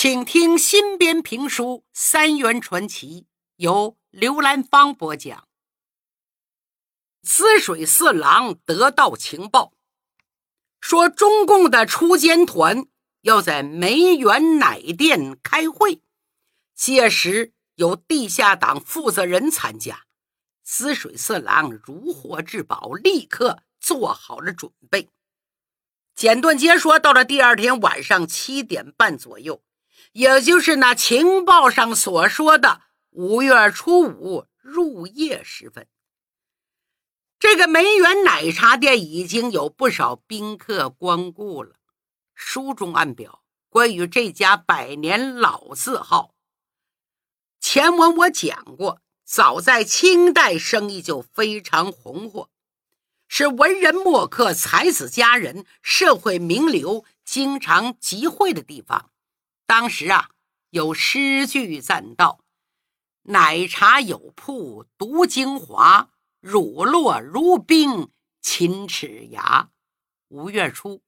请听新编评书《三元传奇》，由刘兰芳播讲。滋水四郎得到情报，说中共的出监团要在梅园奶店开会，届时有地下党负责人参加。滋水四郎如获至宝，立刻做好了准备。简短截说，到了第二天晚上七点半左右。也就是那情报上所说的五月初五入夜时分，这个梅园奶茶店已经有不少宾客光顾了。书中暗表，关于这家百年老字号，前文我讲过，早在清代生意就非常红火，是文人墨客、才子佳人、社会名流经常集会的地方。当时啊，有诗句赞道：“奶茶有铺读精华，乳酪如冰沁齿牙。”五月初，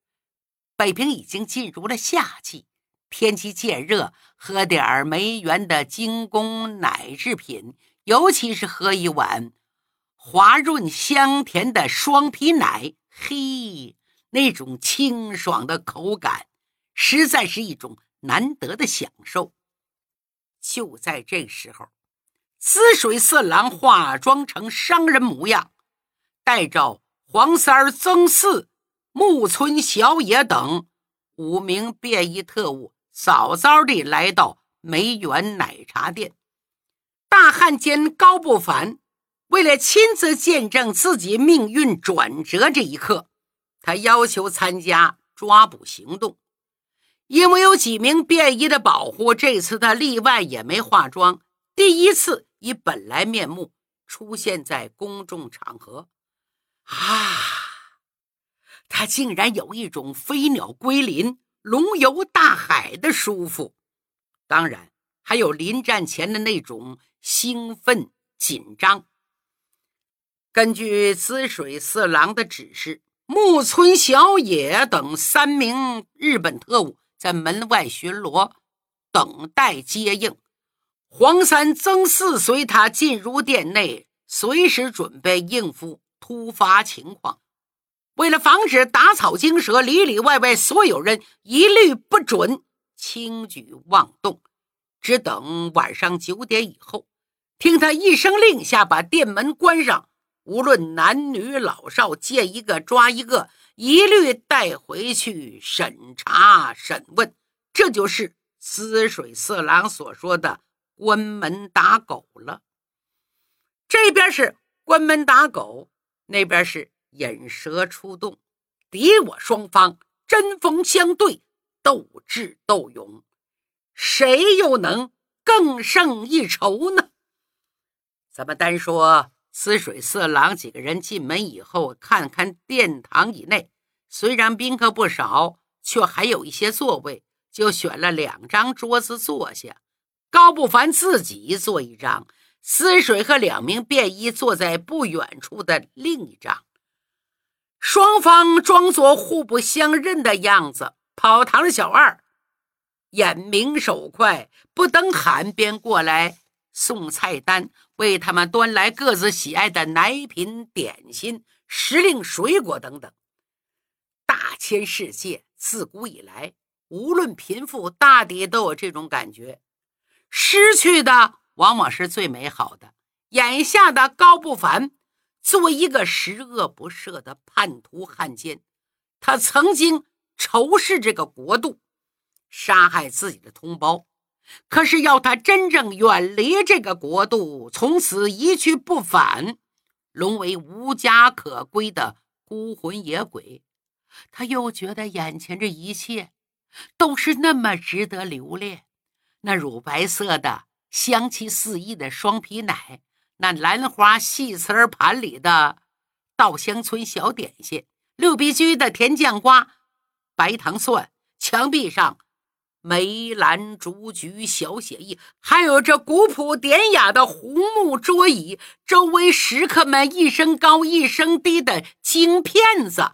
北平已经进入了夏季，天气渐热，喝点儿梅园的精工奶制品，尤其是喝一碗滑润香甜的双皮奶，嘿，那种清爽的口感，实在是一种。难得的享受。就在这时候，滋水四郎化妆成商人模样，带着黄三儿、曾四、木村小野等五名便衣特务，早早地来到梅园奶茶店。大汉奸高不凡为了亲自见证自己命运转折这一刻，他要求参加抓捕行动。因为有几名便衣的保护，这次他例外也没化妆，第一次以本来面目出现在公众场合。啊，他竟然有一种飞鸟归林、龙游大海的舒服，当然还有临战前的那种兴奋紧张。根据滋水四郎的指示，木村小野等三名日本特务。在门外巡逻，等待接应。黄三、曾四随他进入店内，随时准备应付突发情况。为了防止打草惊蛇，里里外外所有人一律不准轻举妄动，只等晚上九点以后，听他一声令下，把店门关上。无论男女老少，见一个抓一个。一律带回去审查审问，这就是滋水四郎所说的关门打狗了。这边是关门打狗，那边是引蛇出洞，敌我双方针锋相对，斗智斗勇，谁又能更胜一筹呢？咱们单说。滋水四郎几个人进门以后，看看殿堂以内，虽然宾客不少，却还有一些座位，就选了两张桌子坐下。高不凡自己坐一张，滋水和两名便衣坐在不远处的另一张。双方装作互不相认的样子。跑堂小二眼明手快，不等喊便过来送菜单。为他们端来各自喜爱的奶品、点心、时令水果等等。大千世界自古以来，无论贫富，大抵都有这种感觉：失去的往往是最美好的。眼下的高不凡，作为一个十恶不赦的叛徒汉奸，他曾经仇视这个国度，杀害自己的同胞。可是要他真正远离这个国度，从此一去不返，沦为无家可归的孤魂野鬼，他又觉得眼前这一切都是那么值得留恋。那乳白色的、香气四溢的双皮奶，那兰花细瓷盘里的稻香村小点心，六必居的甜酱瓜、白糖蒜，墙壁上。梅兰竹菊小写意，还有这古朴典雅的红木桌椅，周围食客们一声高一声低的京片子，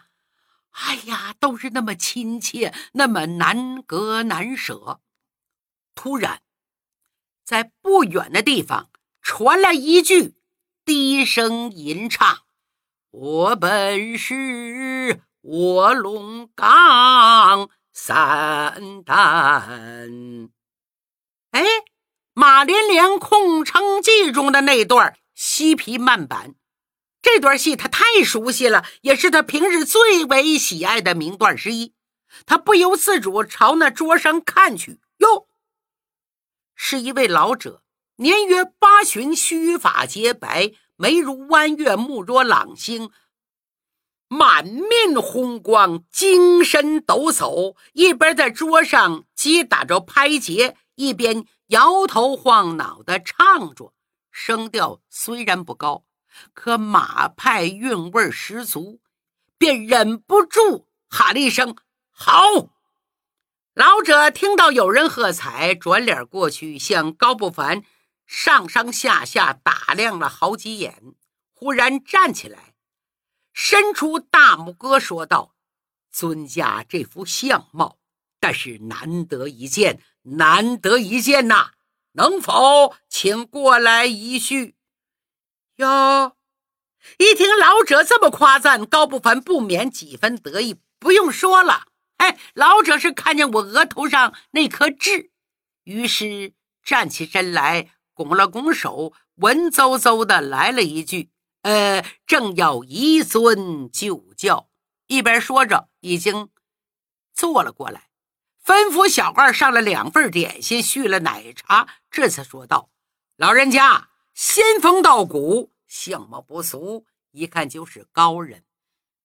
哎呀，都是那么亲切，那么难割难舍。突然，在不远的地方传来一句低声吟唱：“我本是卧龙岗三丹。”哎，马连良《空城计》中的那段西皮慢板，这段戏他太熟悉了，也是他平日最为喜爱的名段之一。他不由自主朝那桌上看去，哟，是一位老者，年约八旬，须发洁白，眉如弯月，目若朗星，满面红光，精神抖擞，一边在桌上击打着拍节。一边摇头晃脑的唱着，声调虽然不高，可马派韵味十足，便忍不住喊了一声：“好！”老者听到有人喝彩，转脸过去向高不凡上上下下打量了好几眼，忽然站起来，伸出大拇哥说道：“尊家这副相貌，但是难得一见。”难得一见呐，能否请过来一叙？哟，一听老者这么夸赞，高不凡不免几分得意。不用说了，哎，老者是看见我额头上那颗痣，于是站起身来，拱了拱手，文绉绉的来了一句：“呃，正要一尊就教。”一边说着，已经坐了过来。吩咐小二上了两份点心，续了奶茶，这才说道：“老人家仙风道骨，相貌不俗，一看就是高人。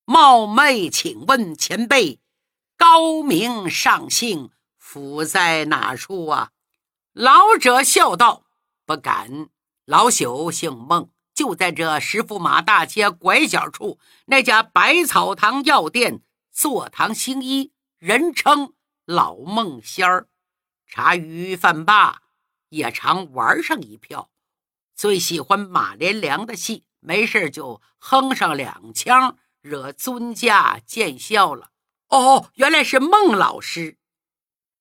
冒昧请问前辈，高明上姓，府在哪处啊？”老者笑道：“不敢，老朽姓孟，就在这石驸马大街拐角处那家百草堂药店坐堂行医，人称。”老孟仙儿，茶余饭罢也常玩上一票，最喜欢马连良的戏，没事就哼上两腔，惹尊家见笑了。哦，原来是孟老师。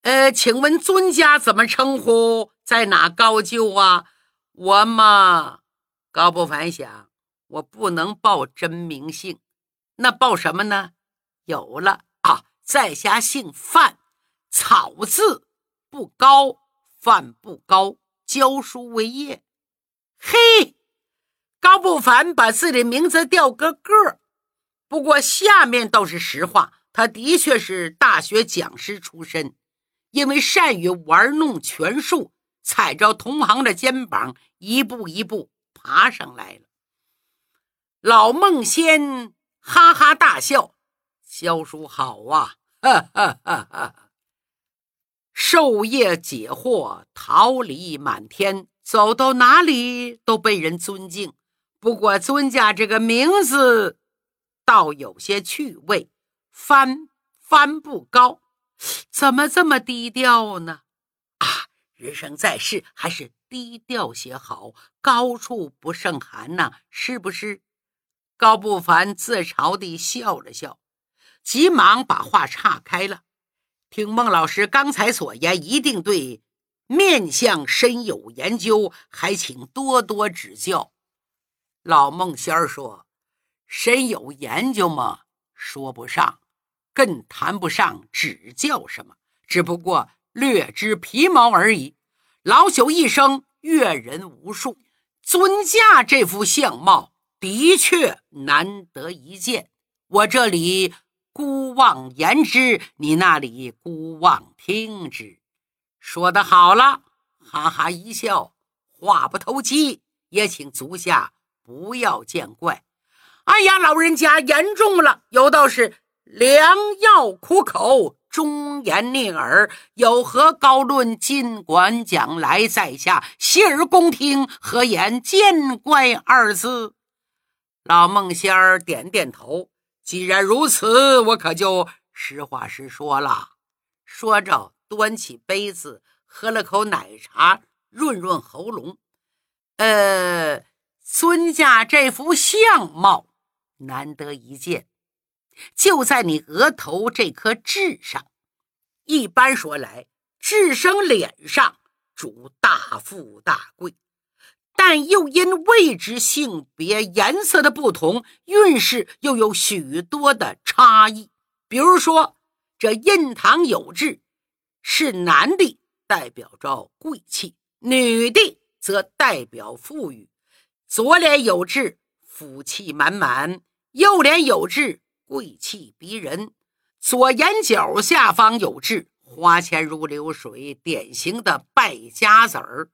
呃，请问尊家怎么称呼？在哪高就啊？我嘛，高不凡想，我不能报真名姓，那报什么呢？有了啊，在下姓范。草字不高，范不高，教书为业。嘿，高不凡把自己的名字调个个儿。不过下面倒是实话，他的确是大学讲师出身，因为善于玩弄权术，踩着同行的肩膀，一步一步爬上来了。老孟仙哈哈大笑：“萧叔好啊！”哈哈哈哈。授业解惑，桃李满天，走到哪里都被人尊敬。不过尊家这个名字倒有些趣味，帆帆不高，怎么这么低调呢？人生在世还是低调些好，高处不胜寒呐，是不是？高不凡自嘲地笑了笑，急忙把话岔开了。听孟老师刚才所言，一定对面相深有研究，还请多多指教。老孟仙儿说：“深有研究吗？说不上，更谈不上指教什么，只不过略知皮毛而已。老朽一生阅人无数，尊驾这副相貌的确难得一见。我这里。”孤望言之，你那里孤望听之。说得好了，哈哈一笑，话不投机，也请足下不要见怪。哎呀，老人家言重了，有道是良药苦口，忠言逆耳。有何高论？尽管讲来，在下洗耳恭听，何言见怪二字？老孟仙儿点点头。既然如此，我可就实话实说了。说着，端起杯子喝了口奶茶，润润喉咙。呃，尊驾这副相貌难得一见，就在你额头这颗痣上。一般说来，痣生脸上主大富大贵。但又因位置、性别、颜色的不同，运势又有许多的差异。比如说，这印堂有痣是男的，代表着贵气；女的则代表富裕。左脸有痣，福气满满；右脸有痣，贵气逼人。左眼角下方有痣，花钱如流水，典型的败家子儿。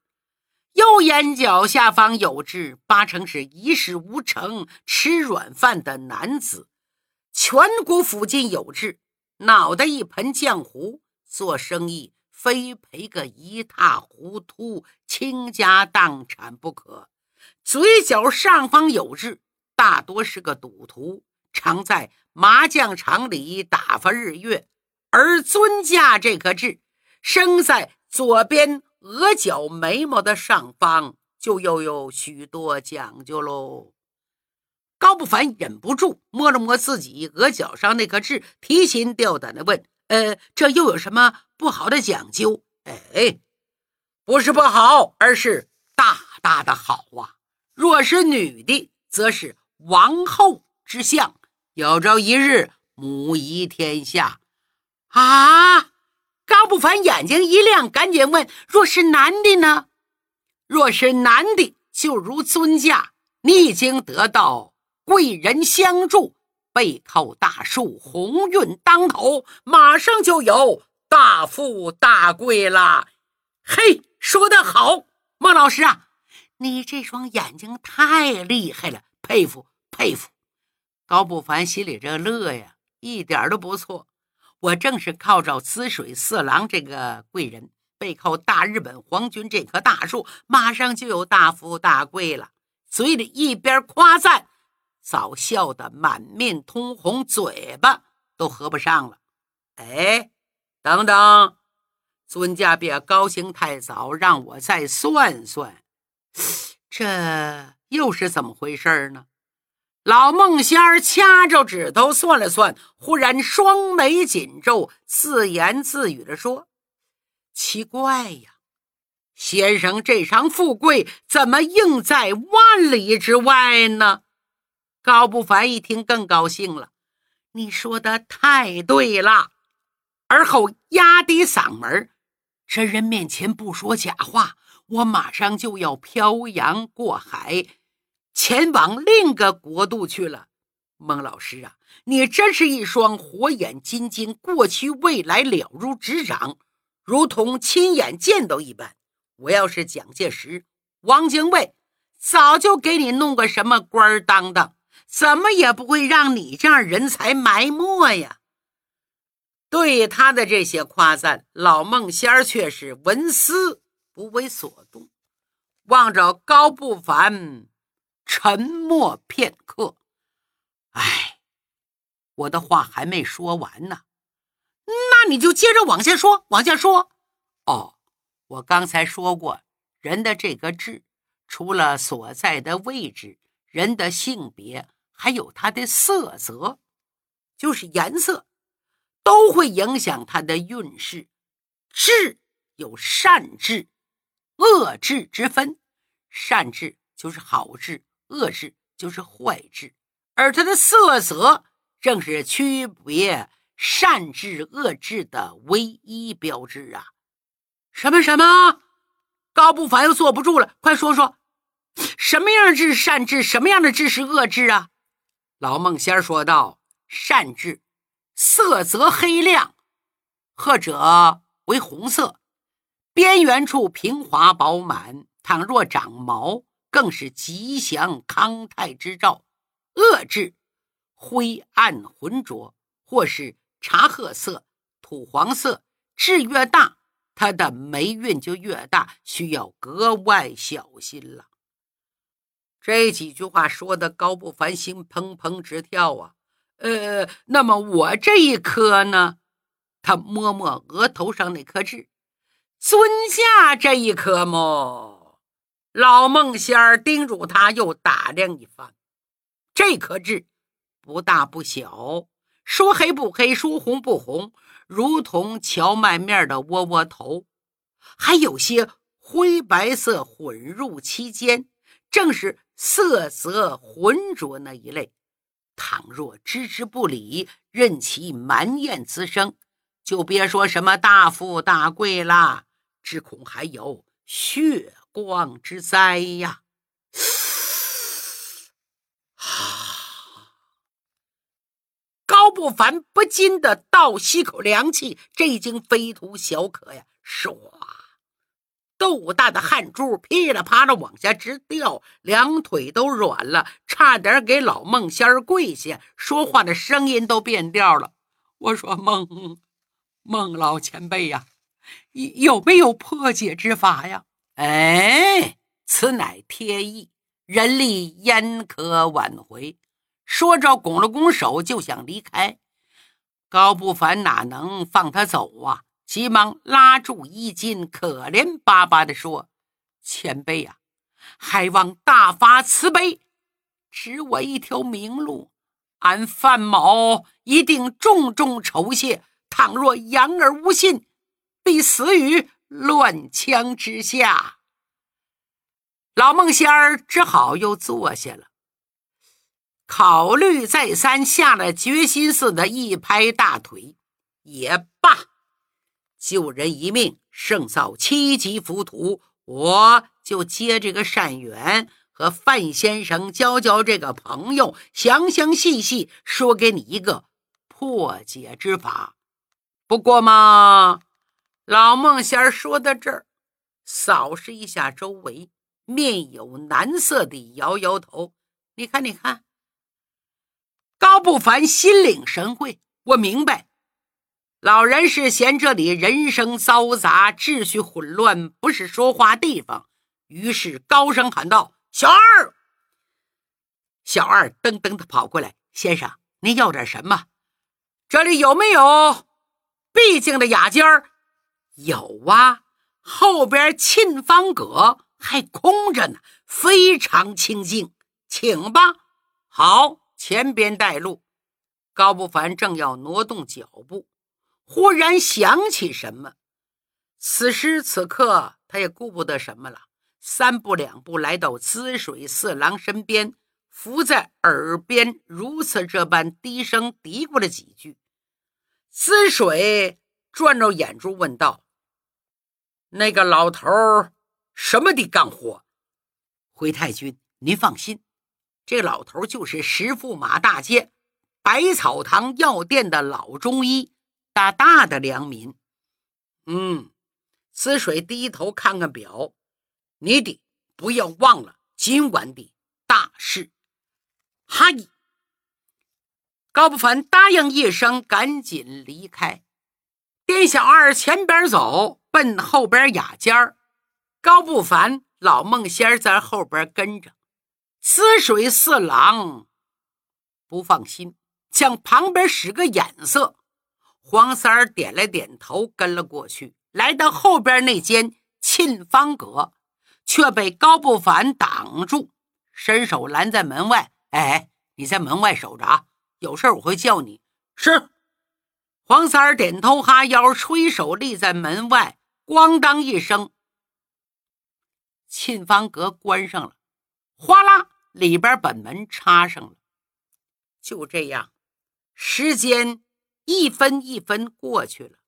右眼角下方有痣，八成是一事无成、吃软饭的男子；颧骨附近有痣，脑袋一盆浆糊，做生意非赔个一塌糊涂、倾家荡产不可。嘴角上方有痣，大多是个赌徒，常在麻将场里打发日月；而尊驾这颗痣，生在左边。额角眉毛的上方就又有许多讲究喽。高不凡忍不住摸了摸自己额角上那颗痣，提心吊胆地问：“呃，这又有什么不好的讲究？”哎，不是不好，而是大大的好啊！若是女的，则是王后之相，有朝一日母仪天下啊！高不凡眼睛一亮，赶紧问：“若是男的呢？若是男的，就如尊驾，你已经得到贵人相助，背靠大树，鸿运当头，马上就有大富大贵了。”嘿，说得好，孟老师啊，你这双眼睛太厉害了，佩服佩服。高不凡心里这乐呀，一点都不错。我正是靠着滋水四郎这个贵人，背靠大日本皇军这棵大树，马上就有大富大贵了。嘴里一边夸赞，早笑得满面通红，嘴巴都合不上了。哎，等等，尊驾别高兴太早，让我再算算，这又是怎么回事呢？老孟仙儿掐着指头算了算，忽然双眉紧皱，自言自语地说：“奇怪呀，先生这场富贵怎么应在万里之外呢？”高不凡一听更高兴了：“你说的太对了。”而后压低嗓门：“这人面前不说假话，我马上就要漂洋过海。”前往另个国度去了，孟老师啊，你真是一双火眼金睛，过去未来了如指掌，如同亲眼见到一般。我要是蒋介石、汪精卫，早就给你弄个什么官儿当当，怎么也不会让你这样人才埋没呀。对他的这些夸赞，老孟仙儿却是纹丝不为所动，望着高不凡。沉默片刻，哎，我的话还没说完呢，那你就接着往下说，往下说。哦，我刚才说过，人的这个痣，除了所在的位置、人的性别，还有它的色泽，就是颜色，都会影响他的运势。痣有善痣、恶痣之分，善痣就是好痣。恶痣就是坏痣，而它的色泽正是区别善痣恶痣的唯一标志啊！什么什么？高不凡又坐不住了，快说说，什么样的痣善痣，什么样的痣是恶痣啊？老孟仙说道：“善痣，色泽黑亮，或者为红色，边缘处平滑饱满。倘若长毛。”更是吉祥康泰之兆。恶痣，灰暗浑浊，或是茶褐色、土黄色，痣越大，他的霉运就越大，需要格外小心了。这几句话说的高不凡心砰砰直跳啊！呃，那么我这一颗呢？他摸摸额头上那颗痣，尊驾这一颗么？老孟仙儿叮嘱他，又打量一番。这颗痣不大不小，说黑不黑，说红不红，如同荞麦面的窝窝头，还有些灰白色混入其间，正是色泽浑浊那一类。倘若置之不理，任其满眼滋生，就别说什么大富大贵啦，只恐还有血光之灾呀！啊高不凡不禁的倒吸口凉气，这已经非同小可呀！唰，豆大的汗珠噼里啪啦往下直掉，两腿都软了，差点给老孟仙儿跪下，说话的声音都变调了。我说孟孟老前辈呀，有没有破解之法呀？哎，此乃天意，人力焉可挽回？说着，拱了拱手，就想离开。高不凡哪能放他走啊？急忙拉住衣襟，可怜巴巴地说：“前辈呀，还望大发慈悲，指我一条明路。俺范某一定重重酬谢。倘若言而无信，必死于乱枪之下。”老孟仙儿只好又坐下了。考虑再三，下了决心似的，一拍大腿：“也罢，救人一命胜造七级浮屠，我就接这个善缘，和范先生交交这个朋友，详详细细说给你一个破解之法。不过嘛，老孟仙儿说到这儿，扫视一下周围，面有难色地摇摇头：你看，你看。”高不凡心领神会，我明白，老人是嫌这里人声嘈杂、秩序混乱，不是说话地方，于是高声喊道：“小二！”小二噔噔的跑过来：“先生，您要点什么？这里有没有僻静的雅间儿？有啊，后边沁芳阁还空着呢，非常清静，请吧。好。”前边带路，高不凡正要挪动脚步，忽然想起什么。此时此刻，他也顾不得什么了，三步两步来到滋水四郎身边，伏在耳边如此这般低声嘀咕了几句。滋水转着眼珠问道：“那个老头什么的干活？”回太君，您放心。这老头就是石驸马大街百草堂药店的老中医，大大的良民。嗯，思水低头看看表，你得不要忘了今晚的大事。哈！高不凡答应一声，赶紧离开。店小二前边走，奔后边雅间儿。高不凡、老孟仙在后边跟着。滋水四郎不放心，向旁边使个眼色。黄三儿点了点头，跟了过去。来到后边那间沁芳阁，却被高不凡挡住，伸手拦在门外。哎，你在门外守着啊，有事我会叫你。是。黄三儿点头哈腰，吹手立在门外。咣当一声，沁芳阁关上了。哗啦。里边把门插上了，就这样，时间一分一分过去了，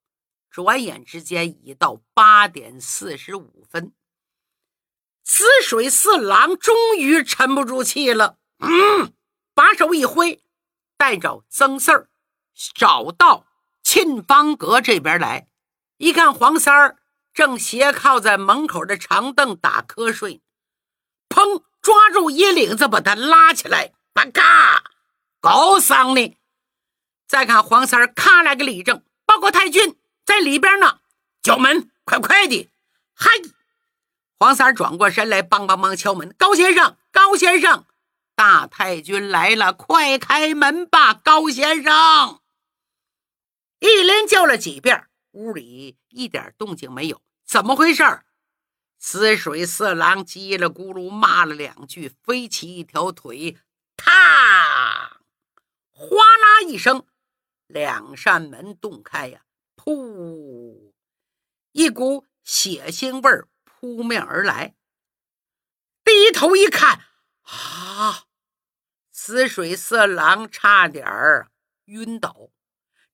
转眼之间已到八点四十五分。紫水四郎终于沉不住气了，嗯，把手一挥，带着曾四儿找到沁芳阁这边来。一看黄三儿正斜靠在门口的长凳打瞌睡，砰！抓住衣领子，把他拉起来，把嘎，高桑呢？再看黄三儿，咔来个立正，报告太君，在里边呢。叫门，快快的！嗨，黄三儿转过身来，梆梆梆敲门。高先生，高先生，大太君来了，快开门吧！高先生，一连叫了几遍，屋里一点动静没有，怎么回事？死水四郎叽里咕噜骂了两句，飞起一条腿，啪！哗啦一声，两扇门洞开呀，噗！一股血腥味扑面而来。低头一看，啊！死水色狼差点儿晕倒。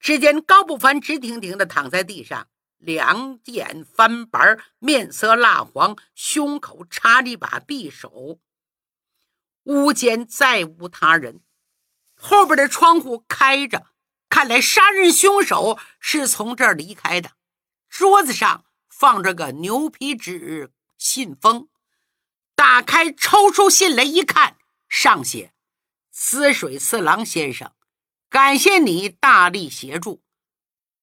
只见高不凡直挺挺的躺在地上，两眼翻白，面色蜡黄，胸口插着一把匕首。屋间再无他人，后边的窗户开着，看来杀人凶手是从这儿离开的。桌子上放着个牛皮纸信封。打开，抽出信来一看，上写：“滋水四郎先生，感谢你大力协助，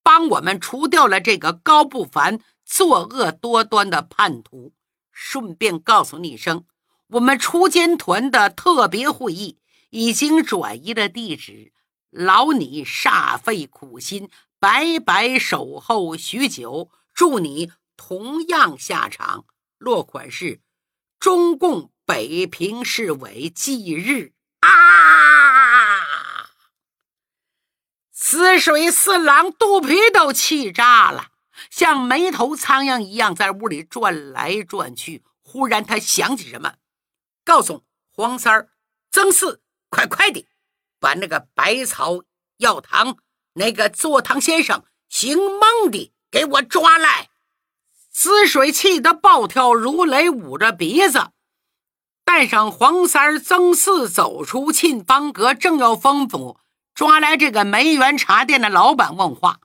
帮我们除掉了这个高不凡作恶多端的叛徒。顺便告诉你一声，我们锄奸团的特别会议已经转移了地址，劳你煞费苦心，白白守候许久，祝你同样下场。落款是。”中共北平市委忌日啊！死水四郎肚皮都气炸了，像没头苍蝇一样在屋里转来转去。忽然他想起什么，告诉黄三儿、曾四：“快快的，把那个百草药堂那个坐堂先生姓孟的给我抓来。”死水气得暴跳如雷，捂着鼻子，带上黄三儿、曾四走出沁芳阁，正要吩咐抓来这个梅园茶店的老板问话，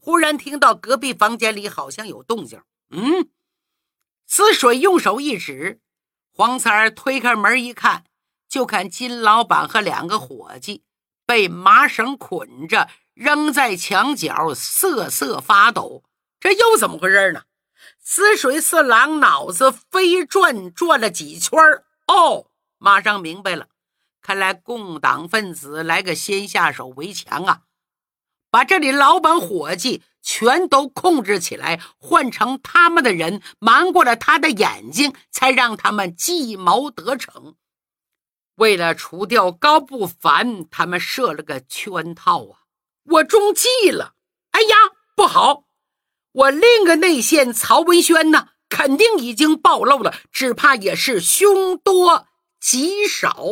忽然听到隔壁房间里好像有动静。嗯，死水用手一指，黄三儿推开门一看，就看金老板和两个伙计被麻绳捆着扔在墙角，瑟瑟发抖。这又怎么回事呢？死水四郎脑子飞转，转了几圈哦，马上明白了，看来共党分子来个先下手为强啊，把这里老板伙计全都控制起来，换成他们的人，瞒过了他的眼睛，才让他们计谋得逞。为了除掉高不凡，他们设了个圈套啊！我中计了！哎呀，不好！我另个内线曹文轩呢，肯定已经暴露了，只怕也是凶多吉少。